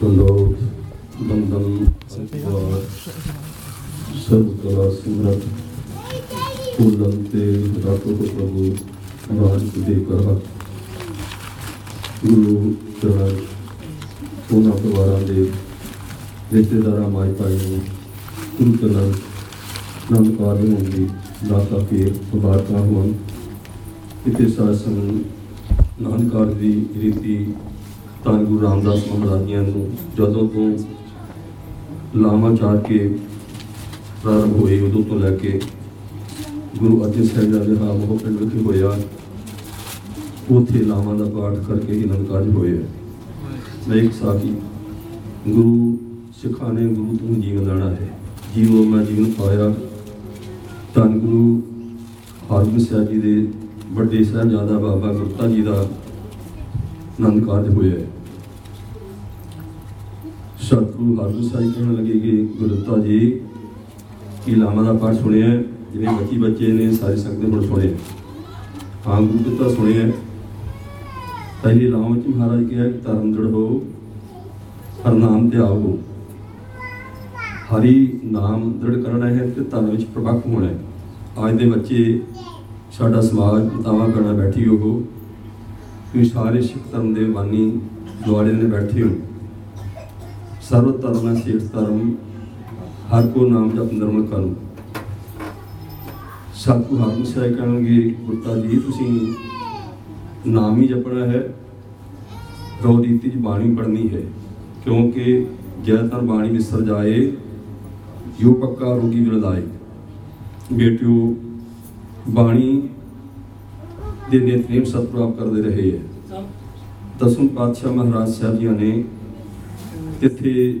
ਲੋਕ ਬੰਦਨ ਸਤਿਵਾਰ ਸਭ ਕਲਾ ਸਿਮਰਤ ਫੁੱਲਨ ਤੇ ਰਾਤੋ ਕੋ ਪ੍ਰਭੂ ਰਾਜ ਦੇ ਕਰ ਗੁਰੂ ਚਰਨ ਉਹਨਾਂ ਪਰਿਵਾਰਾਂ ਦੇ ਰਿਸ਼ਤੇਦਾਰਾਂ ਮਾਈ ਭਾਈ ਨੂੰ ਗੁਰੂ ਚਰਨ ਨਮਕਾਰ ਹੋਣਗੇ ਦਾਤਾ ਫੇਰ ਮੁਬਾਰਕਾਂ ਹੋਣ ਇਤੇ ਸਾਸਨ ਨਾਨਕਾਰ ਦੀ ਰੀਤੀ ਤਾਂ ਗੁਰੂ ਰਾਮਦਾਸ ਮਹਾਰਾਜੀਆਂ ਨੂੰ ਜਦੋਂ ਤੋਂ ਲਾਮਾ ਚਾਰ ਕੇ ਪ੍ਰਾਰੰਭ ਹੋਏ, ਉਦੋਂ ਤੋਂ ਲੈ ਕੇ ਗੁਰੂ ਅਰਜਨ ਸਾਹਿਬ ਜੀ ਦਾ ਮੋਹ ਪਿੰਡ ਵਿਖੇ ਹੋਇਆ, ਉਥੇ ਲਾਵਾਂ ਦਾ ਪਾਠ ਕਰਕੇ ਹੀ ਆਨੰਦ ਕਾਰਜ ਹੋਏ। ਮੈਂ ਇੱਕ ਸਾਖੀ, ਗੁਰੂ ਸਿੱਖਾਂ ਨੇ ਗੁਰੂ ਤੋਂ ਜੀਵਨ ਲੈਣਾ ਹੈ। ਜੀਵੋ ਮੈਂ ਜੀਵਨ ਪਾਇਆ। ਧੰਨ ਗੁਰੂ ਹਰਗੋਬਿੰਦ ਸਾਹਿਬ ਜੀ ਦੇ ਵੱਡੇ ਸਾਹਿਬਜ਼ਾਦਾ ਬਾਬਾ ਗੁਰਤਾ ਜੀ ਦਾ ਆਨੰਦ ਕਾਰਜ ਹੋਇਆ ਹੈ। ਸਤਿਗੁਰੂ ਹਰਗੋਬਿੰਦ ਸਾਹਿਬ ਕਹਿਣ ਲੱਗੇ ਕਿ ਗੁਰਤਾ ਜੀ ਕੀ ਲਾਮਾ ਦਾ ਪਾਠ ਸੁਣਿਆ ਹੈ? ਜਿਵੇਂ ਬੱਚੀ ਬੱਚੇ ਨੇ ਸਾਰੇ ਸੰਗਤ ਨੇ ਹੁਣ ਸੁਣਿਆ ਹਾਂ। ਗੁਰੂ ਪਿਤਾ ਸੁਣਿਆ ਪਹਿਲੀ ਲਾਮ ਵਿੱਚ ਮਹਾਰਾਜ ਕਿਹਾ ਕਿ ਧਰਮ ਦ੍ਰਿੜ ਹੋ ਹਰ ਨਾਮ ਤੇ ਆਵੋ ਹਰੀ ਨਾਮ ਦ੍ਰਿੜ ਕਰਨਾ ਹੈ ਤੇ ਧਨ ਵਿੱਚ ਪ੍ਰਪੱਕ ਹੋਣਾ ਹੈ। ਅੱਜ ਦੇ ਬੱਚੇ ਸਾਡਾ ਸਮਾਜ, ਮਤਾਵਾ ਕਰਨਾ ਬੈਠੀ ਉਹ ਕਿ ਸਾਰੇ ਸਿੱਖ ਧਰਮ ਦੇ ਬਾਨੀ ਦੁਆਲੇ ਨੇ ਬੈਠੇ ਹੋ ਸਰਵ ਧਰਮ ਹੈ, ਸਿੱਖ ਧਰਮ, ਹਰ ਕੋ ਨਾਮ ਜਪ ਨਿਰਮਲ ਕਰੋ ਸਤਿਗੁਰੂ ਹਰਗੋਬਿੰਦ ਸਾਹਿਬ ਕਹਿਣਗੇ ਗੁਰਤਾ ਜੀ, ਤੁਸੀਂ ਨਾਮ ਹੀ ਜਪਣਾ ਹੈ ਰੋ ਰੀਤੀ ਚ ਬਾਣੀ ਪੜਨੀ ਹੈ, ਕਿਉਂਕਿ ਜਦ ਤਨ ਬਾਣੀ ਵਿਸਰ ਜਾਏ ਯੋ ਪੱਕਾ ਰੋਗੀ ਵਿਰਦਾਏ ਬੇਟਿਓ, ਬਾਣੀ ਦੇ ਨਿਤਨੇਮ ਸਤਿ ਕਰਦੇ ਰਹੇ ਹੈ। ਦਸਮ ਪਾਤਸ਼ਾਹ ਮਹਾਰਾਜ ਸਾਹਿਬ ਜੀਆਂ ਨੇ ਇੱਥੇ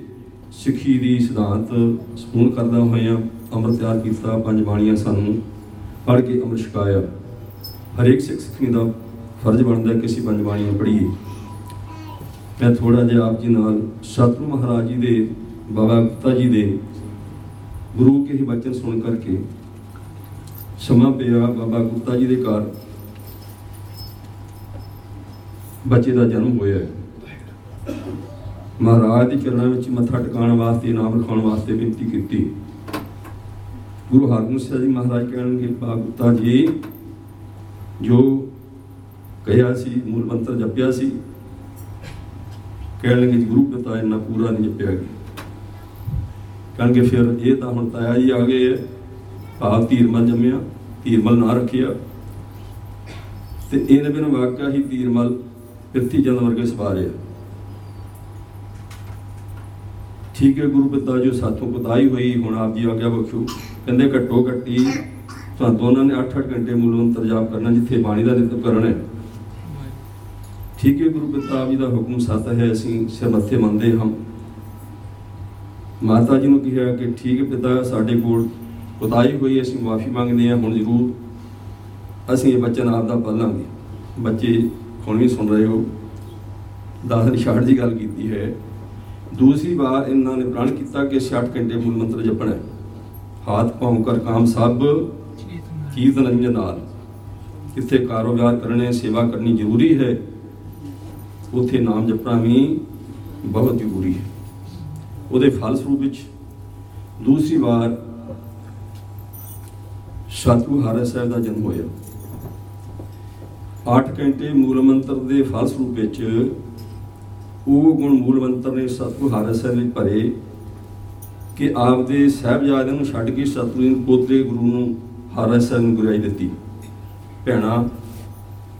ਸਿੱਖੀ ਦੀ ਸਿਧਾਂਤ ਸਪੂਰਨ ਕਰਦਾ ਹੋਇਆ ਅੰਮ੍ਰਿਤ ਤਿਆਰ ਕੀਤਾ, ਪੰਜ ਬਾਣੀਆਂ ਸਾਨੂੰ ਪੜ੍ਹ ਕੇ ਅੰਮ੍ਰਿਤ ਛਕਾਇਆ। ਹਰੇਕ ਸਿੱਖ ਸਿੱਖੀ ਦਾ ਫਰਜ਼ ਬਣਦਾ ਕਿ ਅਸੀਂ ਪੰਜ ਬਾਣੀਆਂ ਪੜ੍ਹੀਏ। ਮੈਂ ਥੋੜਾ ਜਿਹਾ ਆਪ ਜੀ ਨਾਲ ਸਤਿਗੁਰੂ ਮਹਾਰਾਜ ਜੀ ਦੇ, ਬਾਬਾ ਗੁਪਤਾ ਜੀ ਦੇ ਗੁਰੂ ਕੇ ਹੀ ਬਚਨ ਸੁਣ ਕਰਕੇ ਸਮਾਂ ਪਿਆ ਬਾਬਾ ਗੁਪਤਾ ਜੀ ਦੇ ਘਰ। ਬੱਚੇ ਦਾ ਜਨਮ ਹੋਇਆ ਹੈ। ਮਹਾਰਾਜ ਦੇ ਚਰਨਾਂ ਵਿੱਚ ਮੱਥਾ ਟਿਕਾਉਣ ਵਾਸਤੇ, ਨਾਮ ਰਖਾਉਣ ਵਾਸਤੇ ਬੇਨਤੀ ਕੀਤੀ। ਗੁਰੂ ਹਰਗੋਬਿੰਦ ਸਾਹਿਬ ਜੀ ਮਹਾਰਾਜ ਕਹਿਣਗੇ ਬਾਬਾ ਜੀ, ਜੋ ਕਹਿਆ ਸੀ, ਮੂਲ ਮੰਤਰ ਜਪਿਆ ਸੀ ਕਹਿਣ ਲੱਗੇ ਜੀ, ਗੁਰੂ ਪਿਤਾ ਇੰਨਾ ਪੂਰਾ ਨਹੀਂ ਜਪਿਆ ਕਹਿਣਗੇ, ਫਿਰ ਇਹ ਤਾਂ ਹੁਣ ਤਾਇਆ ਜੀ ਆ ਗਏ ਹੈ। ਭਾਵ ਧੀਰਮਲ ਜੰਮਿਆ ਧੀਰਮਲ ਨਾ ਰੱਖਿਆ। ਤੇ ਇਹਨੇ ਬਿਨ ਵਾਕਿਆ ਹੀ ਧੀਰਮਲ ਪਿਰਥੀ ਜਨ ਵਰਗੇ ਸਵਾਰਿਆ ਠੀਕ ਹੈ ਗੁਰੂ ਪਿਤਾ ਜੋ, ਸਾਥੋਂ ਕੁਤਾਈ ਹੋਈ, ਹੁਣ ਆਪ ਜੀ ਆਗਿਆ ਬਖਸ਼ੂ। ਕਹਿੰਦੇ ਘੱਟੋ ਘੱਟੀ ਤਾਂ ਉਹਨਾਂ ਨੇ 8-8 ਘੰਟੇ ਮੂਲ ਮੰਤਰ ਜਾਪ ਕਰਨਾ, ਜਿੱਥੇ ਬਾਣੀ ਦਾ ਨਿਤਨ ਕਰਨਾ ਹੈ। ਠੀਕ ਹੈ ਗੁਰੂ ਪਿਤਾ ਆਪ ਜੀ ਦਾ ਹੁਕਮ ਸੱਤ ਹੈ, ਅਸੀਂ ਸਿਰ ਮੱਥੇ ਮੰਨਦੇ ਹਾਂ। ਮਾਤਾ ਜੀ ਨੂੰ ਕਿਹਾ ਕਿ ਠੀਕ ਹੈ ਪਿਤਾ, ਸਾਡੇ ਕੋਲ ਕੁਤਾਈ ਹੋਈ, ਅਸੀਂ ਮਾਫੀ ਮੰਗਦੇ ਹਾਂ, ਹੁਣ ਜ਼ਰੂਰ ਅਸੀਂ ਇਹ ਬਚਨ ਆਪ ਦਾ ਪਾਲਾਂਗੇ। ਬੱਚੇ ਹੁਣ ਵੀ ਸੁਣ ਰਹੇ ਹੋ। ਦਾਸ ਨਿਸ਼ਾਨ ਦੀ ਗੱਲ ਕੀਤੀ ਹੈ। ਦੂਸਰੀ ਵਾਰ ਇਹਨਾਂ ਨੇ ਪ੍ਰਣ ਕੀਤਾ ਕਿ 60 ਘੰਟੇ ਮੂਲ ਮੰਤਰ ਜਪਣਾ ਹੈ। ਹਾਥ ਪਾਉ ਕਰ ਕਾਮ ਸਭ, ਕੀਰਤਨ ਅੰਜਨ ਨਾਲ। ਕਿੱਥੇ ਕਾਰੋਬਾਰ ਕਰਨੇ, ਸੇਵਾ ਕਰਨੀ ਜ਼ਰੂਰੀ ਹੈ, ਉਥੇ ਨਾਮ ਜਪਣਾ ਵੀ ਬਹੁਤ ਜ਼ਰੂਰੀ ਹੈ। ਉਹਦੇ ਫਲ ਸਰੂਪ ਵਿੱਚ ਦੂਸਰੀ ਵਾਰ ਸਤਿਗੁਰੂ ਹਰਿ ਸਾਹਿਬ ਦਾ ਜਨਮ ਹੋਇਆ। 8 ਘੰਟੇ ਮੂਲ ਮੰਤਰ ਦੇ ਫਲਸਰੂਪ ਵਿੱਚ ਉਹ ਗੁਣ ਮੂਲ ਮੰਤਰ ਨੇ ਸਤਿਗੁਰੂ ਹਰਿ ਸਾਹਿਬ ਵਿੱਚ ਭਰੇ ਕਿ ਆਪਦੇ ਸਾਹਿਬਜ਼ਾਦਿਆਂ ਨੂੰ ਛੱਡ ਕੇ ਸਤਿਗੁਰੂ ਦੇ ਪੋਤਰੇ ਗੁਰੂ ਨੂੰ ਹਰਿ ਸਾਹਿਬ ਨੂੰ ਗੁਰਿਆਈ ਦਿੱਤੀ। ਭੈਣਾ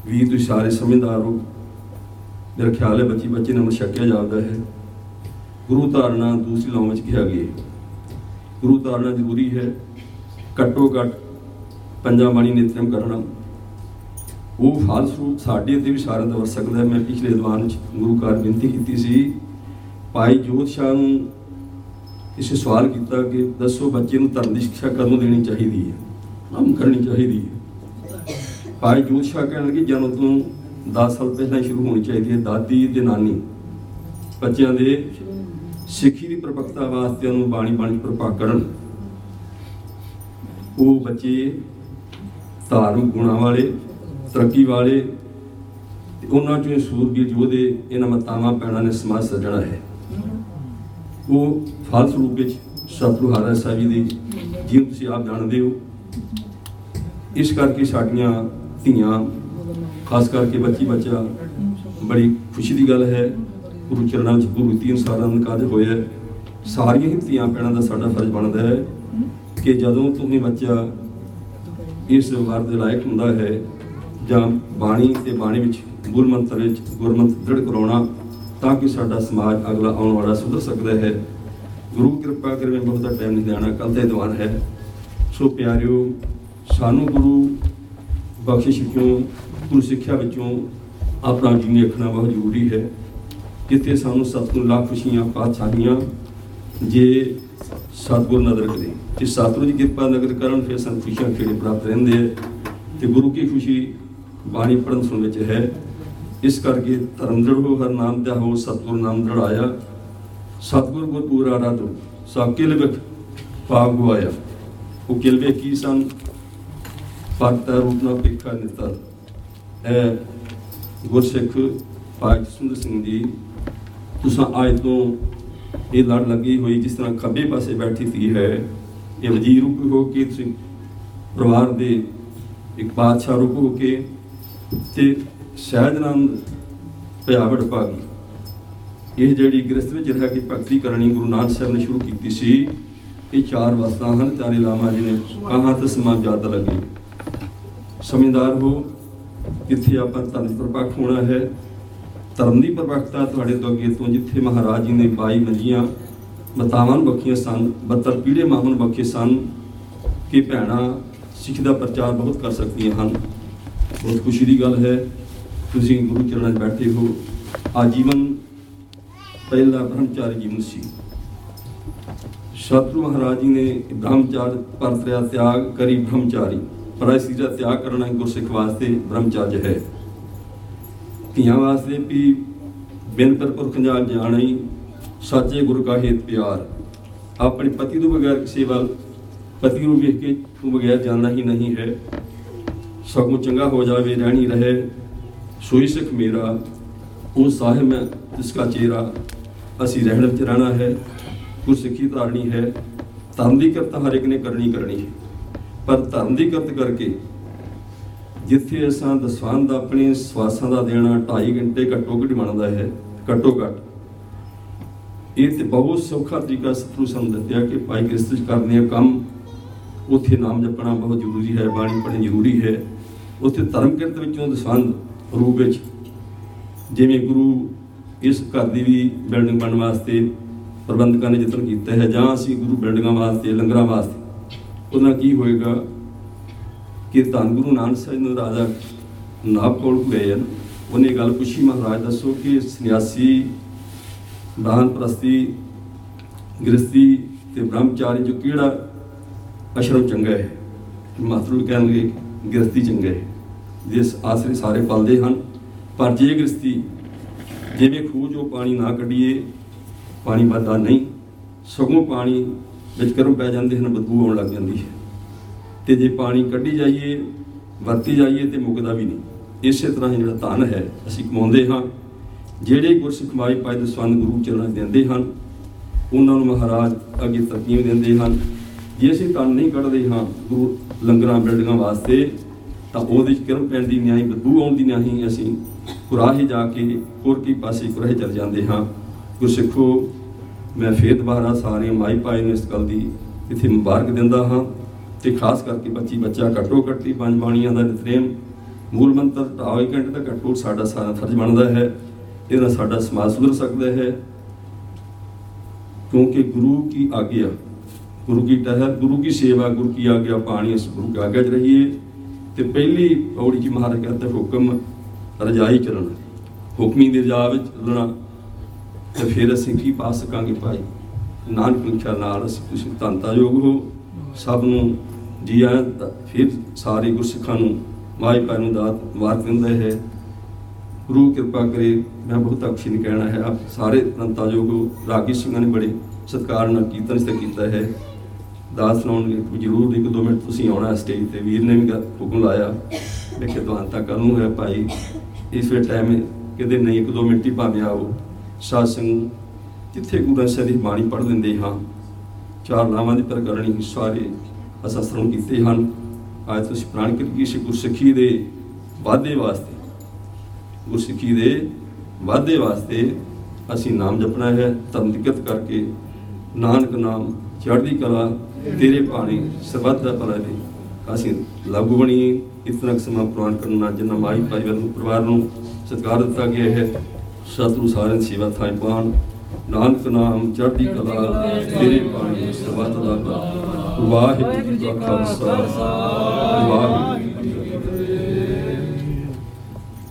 ਵੀ ਤੁਸੀਂ ਸਾਰੇ ਸਮਝਦਾਰ ਹੋ। ਮੇਰਾ ਖਿਆਲ ਹੈ ਬੱਚੀ ਬੱਚੇ ਨੂੰ ਛਕਿਆ ਜਾਂਦਾ ਹੈ। ਗੁਰੂ ਧਾਰਨਾ ਦੂਸਰੀ ਲਾਉਂ ਵਿੱਚ ਕਿਹਾ ਗਿਆ ਗੁਰੂ ਧਾਰਨਾ ਜ਼ਰੂਰੀ ਹੈ। ਘੱਟੋ ਘੱਟ ਪੰਜਾਂ ਬਾਣੀ ਨਿਤਨੇਮ ਕਰਨਾ। ਉਹ ਫਲਸਰੂਪ ਸਾਡੇ ਤੇ ਵੀ ਸਾਰਿਆਂ ਦਾ ਵਰ ਸਕਦਾ ਮੈਂ ਪਿਛਲੇ ਦੀਵਾਨ ਵਿੱਚ ਗੁਰੂ ਘਰ ਬੇਨਤੀ ਕੀਤੀ ਸੀ। ਭਾਈ ਜੋਤ ਸ਼ਾਹ ਨੂੰ ਕਿਸੇ ਸਵਾਲ ਕੀਤਾ ਕਿ ਦੱਸੋ ਬੱਚੇ ਨੂੰ ਧਰਮ ਦੀ ਸਿੱਖਿਆ ਕਦੋਂ ਦੇਣੀ ਚਾਹੀਦੀ ਹੈ? ਹਮ ਕਰਨੀ ਚਾਹੀਦੀ ਹੈ। ਭਾਈ ਜੋਤ ਸ਼ਾਹ ਕਹਿਣ ਲੱਗੇ, ਜਨਮ ਤੋਂ 10 ਸਾਲ ਪਹਿਲਾਂ ਸ਼ੁਰੂ ਹੋਣੀ ਚਾਹੀਦੀ ਹੈ ਦਾਦੀ ਤੇ ਨਾਨੀ। ਬੱਚਿਆਂ ਦੇ ਸਿੱਖੀ ਦੀ ਪ੍ਰਪੱਕਤਾ ਵਾਸਤੇ ਉਹਨੂੰ ਬਾਣੀ ਬਾਣੀ ਪ੍ਰਪਾਕ ਕਰਨ। ਉਹ ਬੱਚੇ ਧਾਰਮਿਕ ਗੁਣਾਂ ਵਾਲੇ ਤਰੱਕੀ ਵਾਲੇ ਉਹਨਾਂ ਚੋਂ ਇਹ ਸੂਰਬੀਰ ਯੋਧੇ ਇਹਨਾਂ ਮਤਾਵਾਂ ਪੈਣਾ ਨੇ ਸਮਾਜ ਸਜਣਾ ਹੈ। ਉਹ ਫਲ ਸਰੂਪ ਵਿੱਚ ਸਤਿਗੁਰੂ ਹਰਿ ਸਾਹਿਬ ਜੀ ਦੀ ਜਿਵੇਂ ਤੁਸੀਂ ਆਪ ਜਾਣਦੇ ਹੋ। ਇਸ ਕਰਕੇ ਸਾਡੀਆਂ ਧੀਆਂ, ਖਾਸ ਕਰਕੇ ਬੱਚੀ ਬੱਚਾ, ਬੜੀ ਖੁਸ਼ੀ ਦੀ ਗੱਲ ਹੈ। ਗੁਰੂ ਚਰਨਾਂ ਵਿੱਚ ਗੁਰੂ ਰੀਤੀ ਅਨੁਸਾਰ ਕਾਜ ਹੋਇਆ ਸਾਰੀਆਂ ਹੀ ਧੀਆਂ ਭੈਣਾਂ ਦਾ ਸਾਡਾ ਫਰਜ਼ ਬਣਦਾ ਹੈ ਕਿ ਜਦੋਂ ਤੁਸੀਂ ਬੱਚਾ ਇਸ ਵਾਰ ਦੇ ਲਾਇਕ ਹੁੰਦਾ ਹੈ ਜਾਂ ਬਾਣੀ ਤੇ ਬਾਣੀ ਵਿੱਚ ਮੂਲ ਮੰਤਰ ਵਿੱਚ ਗੁਰਮਤਿ ਦ੍ਰਿੜ ਕਰਾਉਣਾ ਤਾਂ ਕਿ ਸਾਡਾ ਸਮਾਜ ਅਗਲਾ ਆਉਣ ਵਾਲਾ ਸੁਧਰ ਸਕਦਾ ਹੈ। ਗੁਰੂ ਕਿਰਪਾ ਕਰਕੇ ਮੈਂ ਬਹੁਤਾ ਟਾਈਮ ਨਹੀਂ ਲੈਣਾ ਕੱਲ ਤੇ ਦੀਵਾਨ ਹੈ। ਸੋ ਪਿਆਰਿਓ, ਸਾਨੂੰ ਗੁਰੂ ਬਖਸ਼ਿਸ਼ ਵਿੱਚੋਂ, ਗੁਰੂ ਸਿੱਖਿਆ ਵਿੱਚੋਂ ਆਪਣਾ ਜੀਵਨ ਰੱਖਣਾ ਬਹੁਤ ਜ਼ਰੂਰੀ ਹੈ। ਜਿੱਥੇ ਸਾਨੂੰ ਸਤਿਗੁਰ ਲਾ ਖੁਸ਼ੀਆਂ ਪਾਤਸ਼ਾਹੀਆਂ ਜੇ ਸਤਿਗੁਰ ਨਜ਼ਰ ਕਰੇ। ਜੇ ਸਤਿਗੁਰ ਦੀ ਕਿਰਪਾ ਨਜ਼ਰ ਕਰਨ, ਫਿਰ ਸਾਨੂੰ ਖੁਸ਼ੀਆਂ ਖੇੜੇ ਪ੍ਰਾਪਤ ਰਹਿੰਦੇ ਹੈ। ਤੇ ਗੁਰੂ ਕੀ ਖੁਸ਼ੀ ਬਾਣੀ ਪੜਨ ਸੁਣ ਵਿੱਚ ਹੈ। ਇਸ ਕਰਕੇ ਧਰਮ ਦ੍ਰਿੜ ਹੋ ਹਰ ਨਾਮ ਦਾ ਹੋ, ਸਤਿਗੁਰ ਨਾਮ ਦ੍ਰਿੜ ਆਇਆ ਸਤਿਗੁਰ ਗੁਰ ਪੂਰਾ ਰਾਤੋ ਸਭ ਕਿਲਵਕ ਪਾਪ ਗਵਾਇਆ ਉਹ ਕਿਲਵੇ ਕੀ ਸਨ ਪਰਤਾ ਰੂਪ ਨਾਲ ਪਿੱਖਾ ਨਿਤਰ ਇਹ ਗੁਰਸਿੱਖ ਭਾਈ ਸੁੰਦਰ ਸਿੰਘ ਜੀ, ਤੁਸਾਂ ਅੱਜ ਤੋਂ ਇਹ ਲੜ ਲੱਗੀ ਹੋਈ ਜਿਸ ਤਰ੍ਹਾਂ ਖੱਬੇ ਪਾਸੇ ਬੈਠੀ ਧੀ ਹੈ, ਇਹ ਵਜ਼ੀਰ ਰੂਪ ਹੋ ਕੇ ਤੁਸੀਂ ਪਰਿਵਾਰ ਦੇ ਇੱਕ ਬਾਦਸ਼ਾਹ ਰੂਪ ਹੋ ਕੇ ਤੇ ਸਹਿਜਨੰਦ ਭਿਆਵੜ ਭਾਗੀ। ਇਹ ਜਿਹੜੀ ਗ੍ਰਸਤ ਵਿੱਚ ਰਹਿ ਕੇ ਭਗਤੀ ਕਰਨੀ ਗੁਰੂ ਨਾਨਕ ਸਾਹਿਬ ਨੇ ਸ਼ੁਰੂ ਕੀਤੀ ਸੀ, ਇਹ ਚਾਰ ਵਸਤਾਂ ਹਨ ਚਾਰੇ ਲਾਮਾ ਜੀ ਨੇ ਕਹਾਂ ਤੇ ਸਮਾਂ ਜ਼ਿਆਦਾ ਲੱਗੇ। ਸਮਝਦਾਰ ਹੋ ਕਿੱਥੇ ਆਪਾਂ ਧਰਮ ਦੀ ਪ੍ਰਪੱਖ ਹੋਣਾ ਹੈ। ਧਰਮ ਦੀ ਪ੍ਰਪੱਖਤਾ ਤੁਹਾਡੇ ਤੋਂ ਅੱਗੇ ਤੋਂ ਜਿੱਥੇ ਮਹਾਰਾਜ ਜੀ ਨੇ 22 ਮੰਜੀਆਂ, ਮਤਾਵਾਂ ਨੂੰ ਬਖੀਆਂ ਸਨ 72 ਪੀੜੇ ਮਾਮਨ ਬਖੇ ਸਨ, ਕਿ ਭੈਣਾਂ ਸਿੱਖ ਦਾ ਪ੍ਰਚਾਰ ਬਹੁਤ ਕਰ ਸਕਦੀਆਂ ਹਨ। ਬਹੁਤ ਖੁਸ਼ੀ ਦੀ ਗੱਲ ਹੈ, ਤੁਸੀਂ ਗੁਰੂ ਚਰਨਾਂ 'ਚ ਬੈਠੇ ਹੋ। ਆਜੀਵਨ ਪਹਿਲਾ ਬ੍ਰਹਮਚਾਰੀ ਜੀਵਨ ਸੀ। ਸਤਿਗੁਰੂ ਮਹਾਰਾਜ ਜੀ ਨੇ ਬ੍ਰਹਮਚਾਰ ਪਰਤਿਆ ਤਿਆਗ ਕਰੀ ਬ੍ਰਹਮਚਾਰੀ, ਪਰ ਦਾ ਤਿਆਗ ਕਰਨਾ ਗੁਰਸਿੱਖ ਵਾਸਤੇ ਬ੍ਰਹਮਚਾਰਜ ਹੈ। ਧੀਆਂ ਵਾਸਤੇ ਵੀ ਬਿਨ ਪਰ ਪੁਰਖ ਜਾਣੀ ਸੱਚੇ ਗੁਰ ਕਾ ਹੇਤ ਪਿਆਰ। ਆਪਣੇ ਪਤੀ ਤੋਂ ਬਗੈਰ ਕਿਸੇ ਵੱਲ, ਪਤੀ ਨੂੰ ਵੇਖ ਕੇ ਤੂੰ ਬਗੈਰ ਜਾਣਾ ਹੀ ਨਹੀਂ ਹੈ। ਸਗੋਂ ਚੰਗਾ ਹੋ ਜਾਵੇ, ਰਹਿਣੀ ਰਹੇ, ਸੋਈ ਸਿੱਖ ਮੇਰਾ, ਉਹ ਸਾਹਿਬ ਹੈ ਜਿਸ ਦਾ ਚਿਹਰਾ ਅਸੀਂ ਰਹਿਣ ਵਿੱਚ ਰਹਿਣਾ ਹੈ ਕੁਝ ਸਿੱਖੀ ਧਾਰਨੀ ਹੈ, ਧਰਮ ਦੀ ਕਰਤਾ ਹਰ ਇੱਕ ਨੇ ਕਰਨੀ ਕਰਨੀ ਹੈ। ਪਰ ਧਰਮ ਦੀ ਕਰਤ ਕਰਕੇ ਜਿੱਥੇ ਅਸਾਂ ਦਸਵੰਦ ਆਪਣੇ ਸਵਾਸਾਂ ਦਾ ਦੇਣਾ 2.5 ਘੰਟੇ ਘੱਟੋ ਘੱਟ ਬਣਦਾ ਹੈ, ਘੱਟੋ ਘੱਟ, ਇਹ ਤੇ ਬਹੁਤ ਸੌਖਾ ਤਰੀਕਾ ਸਤਿਗੁਰੂ ਸਾਨੂੰ ਦੱਸਿਆ ਕਿ ਭਾਈ ਕ੍ਰਿਸਤ ਚ ਕਰਨੇ ਕੰਮ, ਉੱਥੇ ਨਾਮ ਜਪਣਾ ਬਹੁਤ ਜ਼ਰੂਰੀ ਹੈ, ਬਾਣੀ ਪੜ੍ਹਨੀ ਜ਼ਰੂਰੀ ਹੈ। ਉੱਥੇ ਧਰਮ ਕਿਰਤ ਵਿੱਚੋਂ ਦਸਵੰਦ ਰੂਪ ਵਿੱਚ ਜਿਵੇਂ ਗੁਰੂ ਇਸ ਘਰ ਦੀ ਵੀ ਬਿਲਡਿੰਗ ਬਣਨ ਵਾਸਤੇ ਪ੍ਰਬੰਧਕਾਂ ਨੇ ਯਤਨ ਕੀਤਾ ਹੈ ਜਾਂ ਅਸੀਂ ਗੁਰੂ ਬਿਲਡਿੰਗਾਂ ਵਾਸਤੇ, ਲੰਗਰਾਂ ਵਾਸਤੇ, ਉਹਦਾ ਕੀ ਹੋਏਗਾ ਕਿ ਧੰਨ ਗੁਰੂ ਨਾਨਕ ਸਾਹਿਬ ਨੂੰ ਰਾਜਾ ਨਾਭ ਕੋਲ ਗਏ ਹਨ। ਉਹਨੇ ਗੱਲ ਪੁੱਛੀ, ਮਹਾਰਾਜ, ਦੱਸੋ ਕਿ ਸੰਨਿਆਸੀ ਦਾਨ ਪ੍ਰਸਤੀ ਗ੍ਰਸਤੀ ਤੇ ਬ੍ਰਹਮਚਾਰੀ ਜੋ ਕਿਹੜਾ ਅਸ਼ਰਮ ਚੰਗਾ ਹੈ? ਮਾਤਰੂ ਕਹਿਣਗੇ ਗ੍ਰਸਤੀ ਚੰਗਾ ਜਿਸ ਆਸਰੇ ਸਾਰੇ ਪਲਦੇ ਹਨ। ਪਰ ਜੇ ਗ੍ਰਸਤੀ ਜਿਵੇਂ ਖੂਹ ਚੋਂ ਪਾਣੀ ਨਾ ਕੱਢੀਏ, ਪਾਣੀ ਵੱਧਦਾ ਨਹੀਂ, ਸਗੋਂ ਪਾਣੀ ਵਿੱਚ ਕਰਮ ਪੈ ਜਾਂਦੇ ਹਨ, ਬਦਬੂ ਆਉਣ ਲੱਗ ਜਾਂਦੀ ਹੈ। ਤੇ ਜੇ ਪਾਣੀ ਕੱਢੀ ਜਾਈਏ, ਵਰਤੀ ਜਾਈਏ, ਤੇ ਮੁੱਕਦਾ ਵੀ ਨਹੀਂ। ਇਸੇ ਤਰ੍ਹਾਂ ਹੀ ਜਿਹੜਾ ਧਨ ਹੈ, ਅਸੀਂ ਕਮਾਉਂਦੇ ਹਾਂ। ਜਿਹੜੇ ਗੁਰਸਿੱਖ ਮਾਈ ਪਾਈ ਦਸਵੰਦ ਗੁਰੂ ਚਰਨਾਂ 'ਚ ਦਿੰਦੇ ਹਨ, ਉਹਨਾਂ ਨੂੰ ਮਹਾਰਾਜ ਅੱਗੇ ਤਰਕੀਬ ਦਿੰਦੇ ਹਨ। ਜੇ ਅਸੀਂ ਧਨ ਨਹੀਂ ਕੱਢਦੇ ਹਾਂ ਗੁਰੂ ਲੰਗਰਾਂ, ਬਿਲਡਿੰਗਾਂ ਵਾਸਤੇ, ਤਾਂ ਉਹਦੇ 'ਚ ਕਿਰਮ ਪੈਣ ਦੀ ਨਿਆਈ, ਬਦਬੂ ਆਉਣ ਦੀ ਨਹੀਂ ਅਸੀਂ ਕੁਰਾਹੇ ਜਾ ਕੇ ਹੋਰ ਕੀ ਪਾਸੇ ਕੁਰਾਹੇ ਚਲ ਜਾਂਦੇ ਹਾਂ। ਗੁਰਸਿੱਖੋ, ਮੈਂ ਫੇਰ ਦੁਬਾਰਾ ਸਾਰੇ ਮਾਈ ਪਾਈ ਨੂੰ ਇਸ ਗੱਲ ਦੀ ਇੱਥੇ ਮੁਬਾਰਕ ਦਿੰਦਾ ਹਾਂ ਤੇ ਖਾਸ ਕਰਕੇ ਬੱਚੀ, ਬੱਚਾ ਘੱਟੋ ਘੱਟੀ ਪੰਜ ਬਾਣੀਆਂ ਦਾ ਨਿਤਨੇਮ, ਮੂਲ ਮੰਤਰ ਢਾਈ ਘੰਟੇ ਦਾ ਘੱਟੋ ਸਾਡਾ ਸਾਰਾ ਫਰਜ਼ ਬਣਦਾ ਹੈ। ਇਹਦੇ ਨਾਲ ਸਾਡਾ ਸਮਾਜ ਸੁਧਰ ਸਕਦਾ ਹੈ। ਕਿਉਂਕਿ ਗੁਰੂ ਕੀ ਆਗਿਆ ਗੁਰੂ ਕੀ ਟਹਿਰ ਗੁਰੂ ਕੀ ਸੇਵਾ, ਗੁਰੂ ਕੀ ਆਗਿਆ ਪਾਣੀ ਇਸ ਗੁਰੂ ਕੀ ਆਗਿਆ ਚ ਰਹੀਏ। ਤੇ ਪਹਿਲੀ ਪੌੜੀ ਜੀ ਮਹਾਰਾਜ ਕਹਿੰਦੇ ਹੁਕਮ ਰਜਾਈ ਚੱਲਣਾ। ਹੁਕਮੀ ਦੀ ਰਜਾ ਵਿੱਚ ਚੱਲਣਾ। ਤੇ ਫਿਰ ਅਸੀਂ ਕੀ ਪਾ ਸਕਾਂਗੇ ਭਾਈ? ਨਾਨਕ ਲਿਖਿਆ ਨਾਲ ਅਸੀਂ ਤੁਸੀਂ ਧੰਤਾ ਯੋਗ ਹੋ। ਸਭ ਨੂੰ ਜੀ ਆਇਆਂ ਦਾ- ਫਿਰ ਸਾਰੇ ਗੁਰਸਿੱਖਾਂ ਨੂੰ ਮਾਈ ਪਾਈ ਨੂੰ ਦਾਤ ਵਾਰ ਦਿੰਦਾ ਹੈ ਗੁਰੂ ਕਿਰਪਾ ਕਰੇ, ਮੈਂ ਬਹੁਤ ਅਕਸ਼ੀ ਨਹੀਂ ਕਹਿਣਾ ਹੈ, ਆਪ ਸਾਰੇ ਧੰਤਾ ਯੋਗ ਰਾਗੀ ਸਿੰਘਾਂ ਨੇ ਬੜੇ ਸਤਿਕਾਰ ਨਾਲ ਕੀਰਤਨ ਇਸ ਕੀਤਾ ਹੈ। ਦਾਸ ਸੁਣਾਉਣਗੇ ਜਰੂਰ ਇੱਕ ਦੋ ਮਿੰਟ ਤੁਸੀਂ ਆਉਣਾ ਸਟੇਜ ਤੇ। ਵੀਰ ਨੇ ਵੀ ਹੁਕਮ ਲਾਇਆ ਮੈਂ ਕਿ ਦਵਾਂਤਾ ਕਰੂੰ ਭਾਈ। ਇਸ ਵੇ ਟਾਈਮ ਕਿਤੇ ਨਹੀਂ, ਇੱਕ ਦੋ ਮਿੰਟ ਹੀ ਭਾਵੇਂ ਆਓ। ਸਾਧ ਸੰਗ ਜਿੱਥੇ ਗੁਰੂ ਗ੍ਰੰਥ ਸਾਹਿਬ ਦੀ ਬਾਣੀ ਪੜ੍ਹ ਲੈਂਦੇ ਹਾਂ, ਚਾਰ ਨਾਵਾਂ ਦੀ ਪ੍ਰਕਰਣੀ ਸਾਰੇ ਅਸਾਂ ਕੀਤੇ ਹਨ। ਅੱਜ ਤੁਸੀਂ ਪ੍ਰਾਣ ਕਰੀ ਸੀ ਗੁਰਸਿੱਖੀ ਦੇ ਵਾਧੇ ਵਾਸਤੇ। ਗੁਰਸਿੱਖੀ ਦੇ ਵਾਧੇ ਵਾਸਤੇ ਅਸੀਂ ਨਾਮ ਜਪਣਾ ਹੈ, ਧਰਮ ਦਿੱਕਤ ਕਰਕੇ। ਨਾਨਕ ਨਾਮ ਚੜ੍ਹਦੀ ਕਲਾ, ਤੇਰੇ ਬਾਣੀ, ਸਰਬੱਤ ਦਾ ਭਲਾ ਦੇ ਅਸੀਂ ਲਾਗੂ ਬਣੀਏ। ਇਤਨਾ ਕੁ ਸਮਾਂ ਪ੍ਰਵਾਨ ਕਰਨਾ ਜਿੰਨਾ ਮਾਈ ਭਾਈਵਾਲ ਨੂੰ ਪਰਿਵਾਰ ਨੂੰ ਸਤਿਕਾਰ ਦਿੱਤਾ ਗਿਆ ਹੈ, ਸਤਿਗੁਰੂ ਸਾਰਿਆਂ ਦੀ ਸੇਵਾ ਥਾਂ ਪਾਣ ਨਾਨਕ ਨਾਮ ਚੜ੍ਹਦੀ ਕਲਾ, ਤੇਰੇ ਪਾਣੀ ਸਰਬੱਤ ਦਾ ਭਲਾ ਵਾਹਿਗੁਰੂ ਜੀ ਕਾ ਖਾਲਸਾ। ਵਾਹਿਗੁਰੂ